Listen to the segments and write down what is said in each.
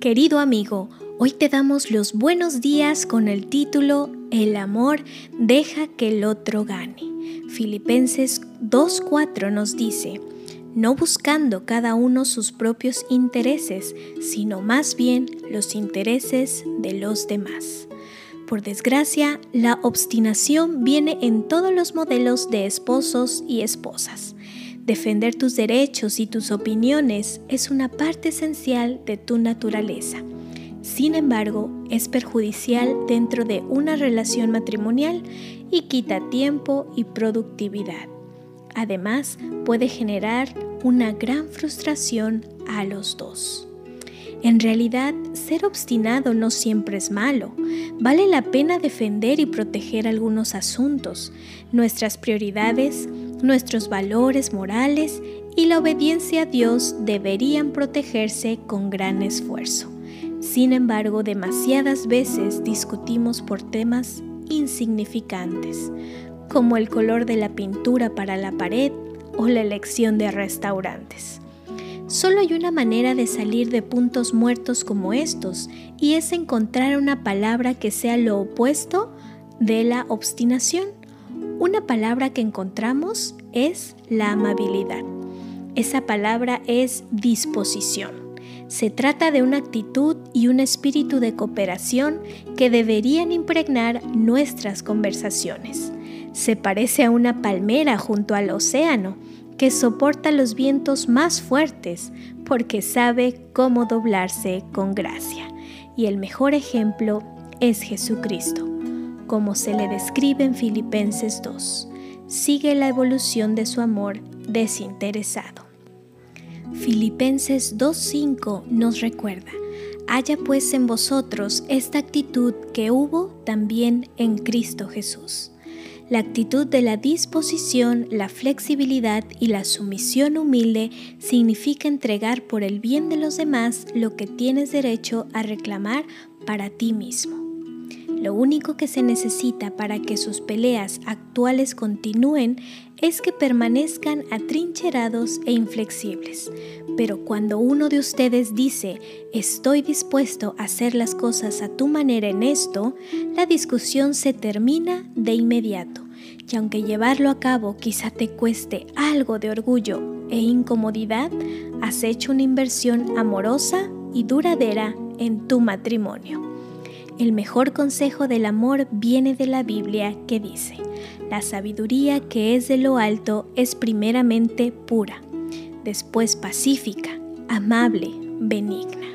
Querido amigo, hoy te damos los buenos días con el título El amor deja que el otro gane. Filipenses 2.4 nos dice, no buscando cada uno sus propios intereses, sino más bien los intereses de los demás. Por desgracia, la obstinación viene en todos los modelos de esposos y esposas. Defender tus derechos y tus opiniones es una parte esencial de tu naturaleza. Sin embargo, es perjudicial dentro de una relación matrimonial y quita tiempo y productividad. Además, puede generar una gran frustración a los dos. En realidad, ser obstinado no siempre es malo. Vale la pena defender y proteger algunos asuntos, nuestras prioridades, nuestros valores morales y la obediencia a Dios deberían protegerse con gran esfuerzo. Sin embargo, demasiadas veces discutimos por temas insignificantes, como el color de la pintura para la pared o la elección de restaurantes. Solo hay una manera de salir de puntos muertos como estos y es encontrar una palabra que sea lo opuesto de la obstinación. Una palabra que encontramos es la amabilidad. Esa palabra es disposición. Se trata de una actitud y un espíritu de cooperación que deberían impregnar nuestras conversaciones. Se parece a una palmera junto al océano que soporta los vientos más fuertes porque sabe cómo doblarse con gracia. Y el mejor ejemplo es Jesucristo, como se le describe en Filipenses 2. Sigue la evolución de su amor desinteresado. Filipenses 2.5 nos recuerda, haya pues en vosotros esta actitud que hubo también en Cristo Jesús la actitud de la disposición, la flexibilidad y la sumisión humilde significa entregar por el bien de los demás lo que tienes derecho a reclamar para ti mismo. Lo único que se necesita para que sus peleas actuales continúen es que permanezcan atrincherados e inflexibles. Pero cuando uno de ustedes dice, estoy dispuesto a hacer las cosas a tu manera en esto, la discusión se termina de inmediato. Y aunque llevarlo a cabo quizá te cueste algo de orgullo e incomodidad, has hecho una inversión amorosa y duradera en tu matrimonio. El mejor consejo del amor viene de la Biblia que dice, la sabiduría que es de lo alto es primeramente pura, después pacífica, amable, benigna.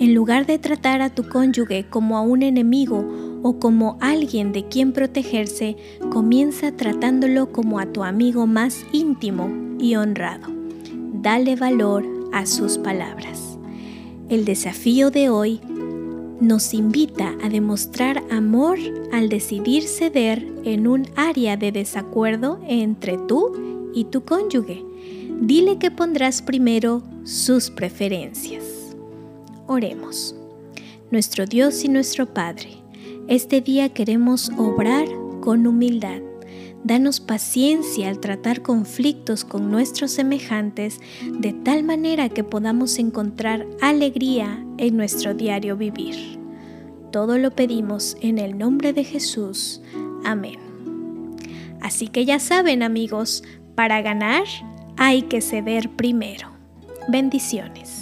En lugar de tratar a tu cónyuge como a un enemigo o como alguien de quien protegerse, comienza tratándolo como a tu amigo más íntimo y honrado. Dale valor a sus palabras. El desafío de hoy nos invita a demostrar amor al decidir ceder en un área de desacuerdo entre tú y tu cónyuge. Dile que pondrás primero sus preferencias. Oremos. Nuestro Dios y nuestro Padre, este día queremos obrar con humildad. Danos paciencia al tratar conflictos con nuestros semejantes de tal manera que podamos encontrar alegría en nuestro diario vivir. Todo lo pedimos en el nombre de Jesús. Amén. Así que ya saben amigos, para ganar hay que ceder primero. Bendiciones.